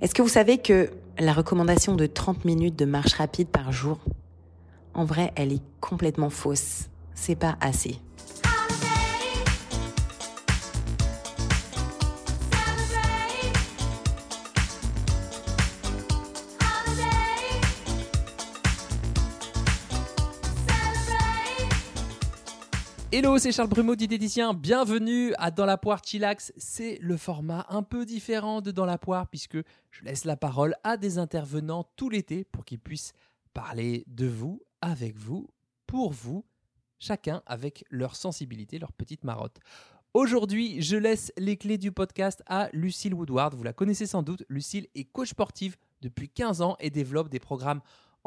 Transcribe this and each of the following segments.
Est-ce que vous savez que la recommandation de 30 minutes de marche rapide par jour, en vrai, elle est complètement fausse. C'est pas assez. Hello, c'est Charles Brumeau, diététicien. Bienvenue à Dans la poire Chillax. C'est le format un peu différent de Dans la poire puisque je laisse la parole à des intervenants tout l'été pour qu'ils puissent parler de vous, avec vous, pour vous, chacun avec leur sensibilité, leur petite marotte. Aujourd'hui, je laisse les clés du podcast à Lucille Woodward. Vous la connaissez sans doute. Lucille est coach sportive depuis 15 ans et développe des programmes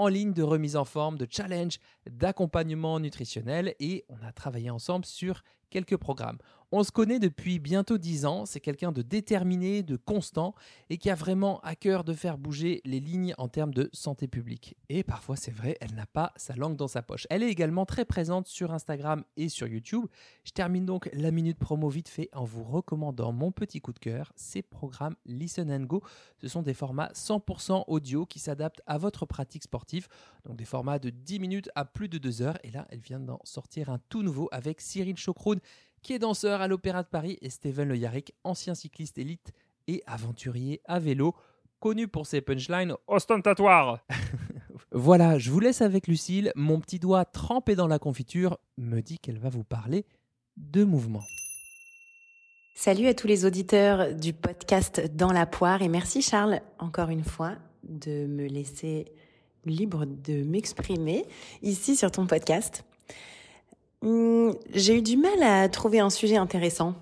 ligne de remise en forme, de challenge, d'accompagnement nutritionnel et on a travaillé ensemble sur quelques programmes. On se connaît depuis bientôt 10 ans, c'est quelqu'un de déterminé, de constant et qui a vraiment à cœur de faire bouger les lignes en termes de santé publique. Et parfois c'est vrai, elle n'a pas sa langue dans sa poche. Elle est également très présente sur Instagram et sur YouTube. Je termine donc la minute promo vite fait en vous recommandant mon petit coup de cœur, ces programmes Listen and Go. Ce sont des formats 100% audio qui s'adaptent à votre pratique sportive, donc des formats de 10 minutes à plus de 2 heures. Et là, elle vient d'en sortir un tout nouveau avec Cyril Chocroun qui est danseur à l'Opéra de Paris, et Steven Le Yarrick, ancien cycliste élite et aventurier à vélo, connu pour ses punchlines ostentatoires. voilà, je vous laisse avec Lucille. Mon petit doigt trempé dans la confiture me dit qu'elle va vous parler de mouvement. Salut à tous les auditeurs du podcast Dans la poire et merci Charles encore une fois de me laisser libre de m'exprimer ici sur ton podcast. Hmm, j'ai eu du mal à trouver un sujet intéressant.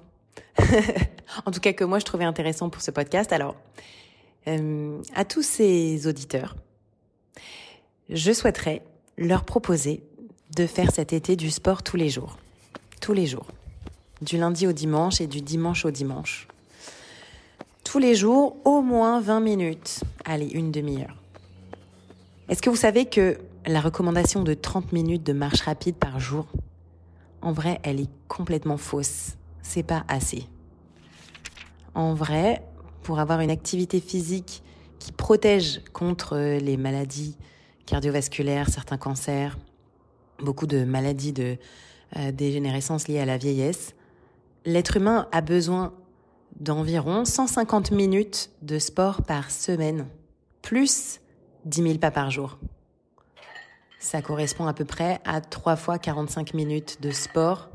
en tout cas que moi je trouvais intéressant pour ce podcast. Alors, euh, à tous ces auditeurs, je souhaiterais leur proposer de faire cet été du sport tous les jours. Tous les jours. Du lundi au dimanche et du dimanche au dimanche. Tous les jours, au moins 20 minutes. Allez, une demi-heure. Est-ce que vous savez que la recommandation de 30 minutes de marche rapide par jour, en vrai, elle est complètement fausse. C'est pas assez. En vrai, pour avoir une activité physique qui protège contre les maladies cardiovasculaires, certains cancers, beaucoup de maladies de euh, dégénérescence liées à la vieillesse, l'être humain a besoin d'environ 150 minutes de sport par semaine, plus 10 000 pas par jour. Ça correspond à peu près à 3 fois 45 minutes de sport,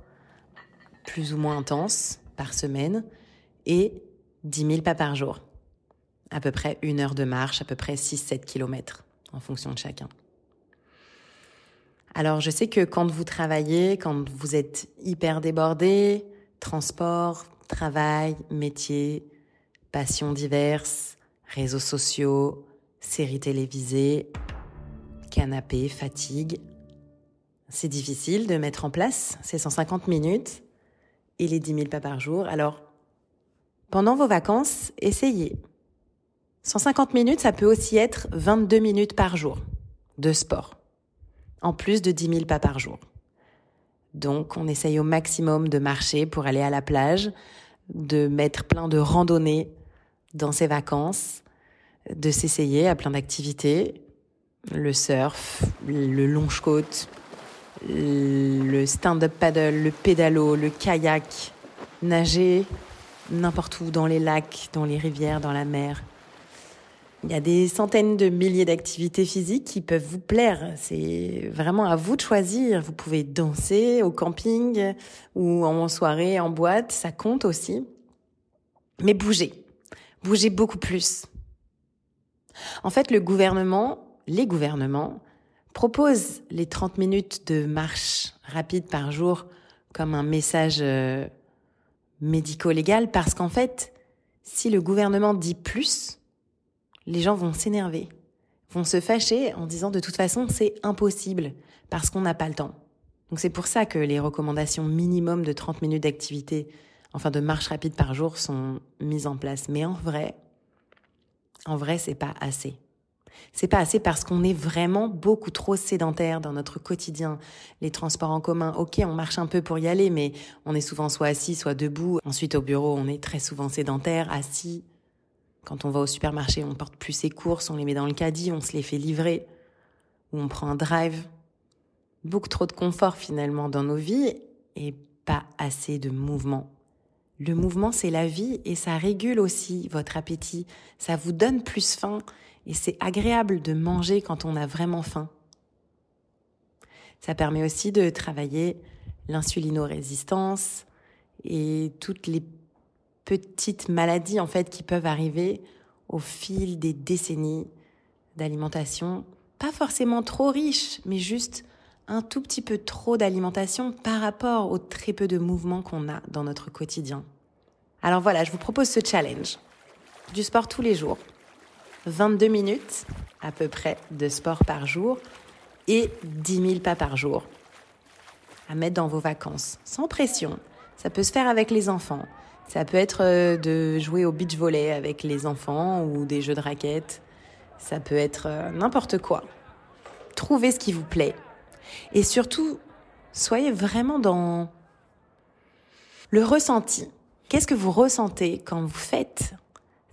plus ou moins intense, par semaine, et 10 000 pas par jour. À peu près une heure de marche, à peu près 6-7 km, en fonction de chacun. Alors je sais que quand vous travaillez, quand vous êtes hyper débordé, transport, travail, métier, passions diverses, réseaux sociaux, séries télévisées, canapé, fatigue. C'est difficile de mettre en place ces 150 minutes et les 10 000 pas par jour. Alors, pendant vos vacances, essayez. 150 minutes, ça peut aussi être 22 minutes par jour de sport, en plus de 10 000 pas par jour. Donc, on essaye au maximum de marcher pour aller à la plage, de mettre plein de randonnées dans ses vacances, de s'essayer à plein d'activités, le surf, le longe-côte, le stand-up paddle, le pédalo, le kayak, nager n'importe où, dans les lacs, dans les rivières, dans la mer. Il y a des centaines de milliers d'activités physiques qui peuvent vous plaire. C'est vraiment à vous de choisir. Vous pouvez danser au camping ou en soirée, en boîte, ça compte aussi. Mais bougez. Bougez beaucoup plus. En fait, le gouvernement les gouvernements proposent les 30 minutes de marche rapide par jour comme un message euh, médico-légal parce qu'en fait, si le gouvernement dit plus, les gens vont s'énerver, vont se fâcher en disant de toute façon c'est impossible parce qu'on n'a pas le temps. Donc c'est pour ça que les recommandations minimum de 30 minutes d'activité, enfin de marche rapide par jour sont mises en place. Mais en vrai, en vrai, c'est pas assez. C'est pas assez parce qu'on est vraiment beaucoup trop sédentaire dans notre quotidien. Les transports en commun, ok, on marche un peu pour y aller, mais on est souvent soit assis, soit debout. Ensuite, au bureau, on est très souvent sédentaire, assis. Quand on va au supermarché, on porte plus ses courses, on les met dans le caddie, on se les fait livrer, ou on prend un drive. Beaucoup trop de confort finalement dans nos vies et pas assez de mouvement. Le mouvement, c'est la vie et ça régule aussi votre appétit. Ça vous donne plus faim et c'est agréable de manger quand on a vraiment faim. Ça permet aussi de travailler l'insulinorésistance et toutes les petites maladies en fait qui peuvent arriver au fil des décennies d'alimentation, pas forcément trop riche, mais juste un tout petit peu trop d'alimentation par rapport au très peu de mouvements qu'on a dans notre quotidien. Alors voilà, je vous propose ce challenge. Du sport tous les jours. 22 minutes à peu près de sport par jour et 10 000 pas par jour. À mettre dans vos vacances, sans pression. Ça peut se faire avec les enfants. Ça peut être euh, de jouer au beach volley avec les enfants ou des jeux de raquettes. Ça peut être euh, n'importe quoi. Trouvez ce qui vous plaît. Et surtout, soyez vraiment dans le ressenti. Qu'est-ce que vous ressentez quand vous faites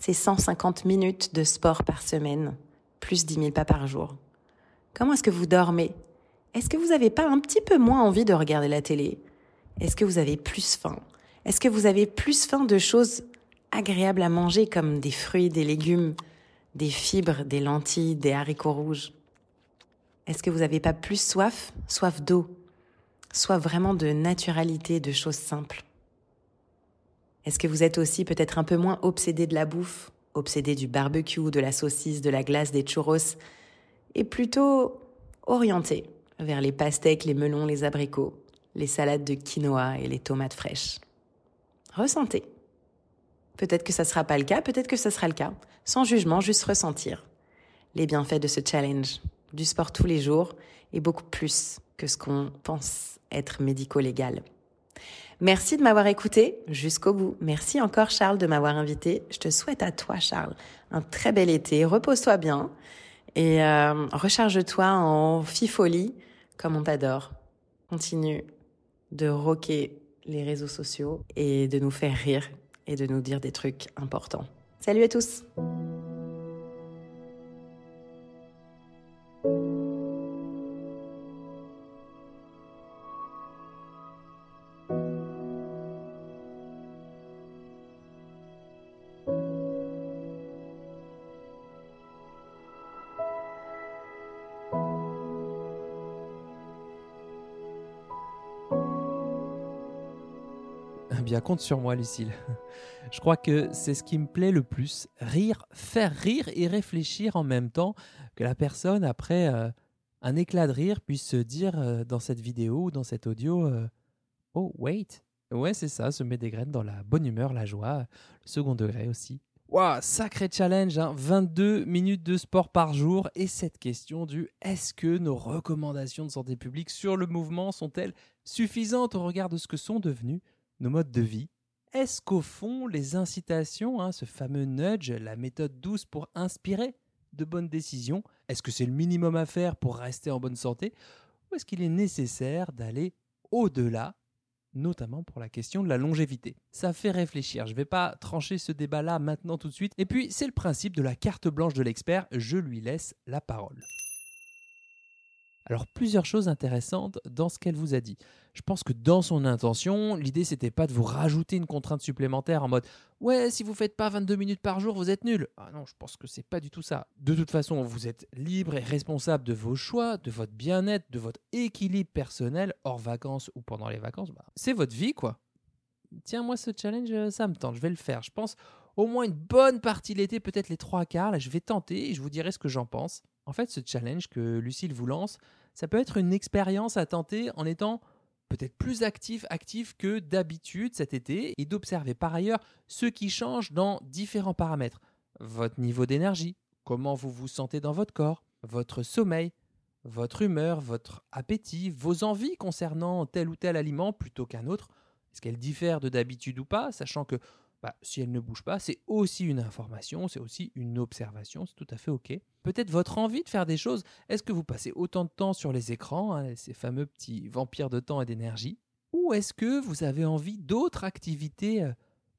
ces 150 minutes de sport par semaine, plus 10 000 pas par jour. Comment est-ce que vous dormez? Est-ce que vous n'avez pas un petit peu moins envie de regarder la télé? Est-ce que vous avez plus faim? Est-ce que vous avez plus faim de choses agréables à manger comme des fruits, des légumes, des fibres, des lentilles, des haricots rouges? Est-ce que vous n'avez pas plus soif? Soif d'eau. Soif vraiment de naturalité, de choses simples Est-ce que vous êtes aussi peut-être un peu moins obsédé de la bouffe Obsédé du barbecue, de la saucisse, de la glace, des churros et plutôt orienté vers les pastèques, les melons, les abricots, les salades de quinoa et les tomates fraîches? Ressentez. Peut-être que ça ne sera pas le cas, peut-être que ça sera le cas. Sans jugement, juste ressentir les bienfaits de ce challenge, du sport tous les jours et beaucoup plus que ce qu'on pense être médico-légal. Merci de m'avoir écouté jusqu'au bout. Merci encore Charles de m'avoir invité. Je te souhaite à toi Charles un très bel été. Repose-toi bien et euh, recharge-toi en fifolie comme on t'adore. Continue de rocker les réseaux sociaux et de nous faire rire et de nous dire des trucs importants. Salut à tous bien, compte sur moi, Lucille. Je crois que c'est ce qui me plaît le plus. Rire, faire rire et réfléchir en même temps que la personne, après euh, un éclat de rire, puisse se dire euh, dans cette vidéo ou dans cet audio euh, Oh, wait Ouais, c'est ça, se met des graines dans la bonne humeur, la joie, le second degré aussi. Waouh, sacré challenge, 22 hein. minutes de sport par jour et cette question du est-ce que nos recommandations de santé publique sur le mouvement sont-elles suffisantes au regard de ce que sont devenus nos modes de vie Est-ce qu'au fond, les incitations, hein, ce fameux nudge, la méthode douce pour inspirer de bonnes décisions, est-ce que c'est le minimum à faire pour rester en bonne santé Ou est-ce qu'il est nécessaire d'aller au-delà notamment pour la question de la longévité? Ça fait réfléchir, je ne vais pas trancher ce débat-là maintenant tout de suite. Et puis, c'est le principe de la carte blanche de l'expert, je lui laisse la parole. Alors plusieurs choses intéressantes dans ce qu'elle vous a dit. Je pense que dans son intention, l'idée c'était pas de vous rajouter une contrainte supplémentaire en mode ouais si vous faites pas 22 minutes par jour vous êtes nul. Ah non je pense que c'est pas du tout ça. De toute façon vous êtes libre et responsable de vos choix, de votre bien-être, de votre équilibre personnel hors vacances ou pendant les vacances. Bah, c'est votre vie quoi. Tiens moi ce challenge euh, ça me tente, je vais le faire. Je pense au moins une bonne partie l'été, peut-être les trois quarts. Là, je vais tenter et je vous dirai ce que j'en pense. En fait, ce challenge que Lucille vous lance, ça peut être une expérience à tenter en étant peut-être plus actif, actif que d'habitude cet été et d'observer par ailleurs ce qui change dans différents paramètres. Votre niveau d'énergie, comment vous vous sentez dans votre corps, votre sommeil, votre humeur, votre appétit, vos envies concernant tel ou tel aliment plutôt qu'un autre. Est-ce qu'elle diffère de d'habitude ou pas, sachant que bah, si elle ne bouge pas, c'est aussi une information, c'est aussi une observation, c'est tout à fait OK. Peut-être votre envie de faire des choses. Est-ce que vous passez autant de temps sur les écrans, hein, ces fameux petits vampires de temps et d'énergie? Ou est-ce que vous avez envie d'autres activités euh,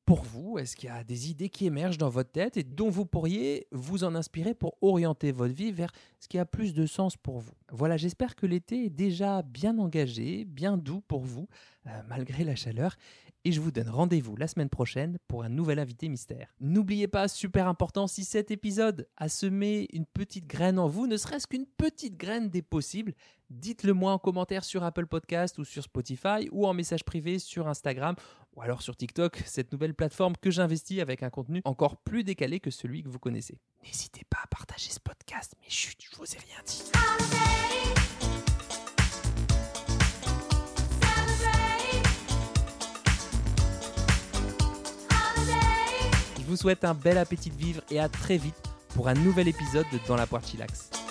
pour vous? Est-ce qu'il y a des idées qui émergent dans votre tête et dont vous pourriez vous en inspirer pour orienter votre vie vers ce qui a plus de sens pour vous? Voilà, j'espère que l'été est déjà bien engagé, bien doux pour vous, euh, malgré la chaleur et je vous donne rendez-vous la semaine prochaine pour un nouvel invité mystère. N'oubliez pas, super important, si cet épisode a semé une petite graine en vous, ne serait-ce qu'une petite graine des possibles, dites-le moi en commentaire sur Apple Podcast ou sur Spotify ou en message privé sur Instagram ou alors sur TikTok, cette nouvelle plateforme que j'investis avec un contenu encore plus décalé que celui que vous connaissez. N'hésitez pas à partager ce podcast, mais chut, je vous ai rien dit. Vous souhaite un bel appétit de vivre et à très vite pour un nouvel épisode de Dans la poire chillax.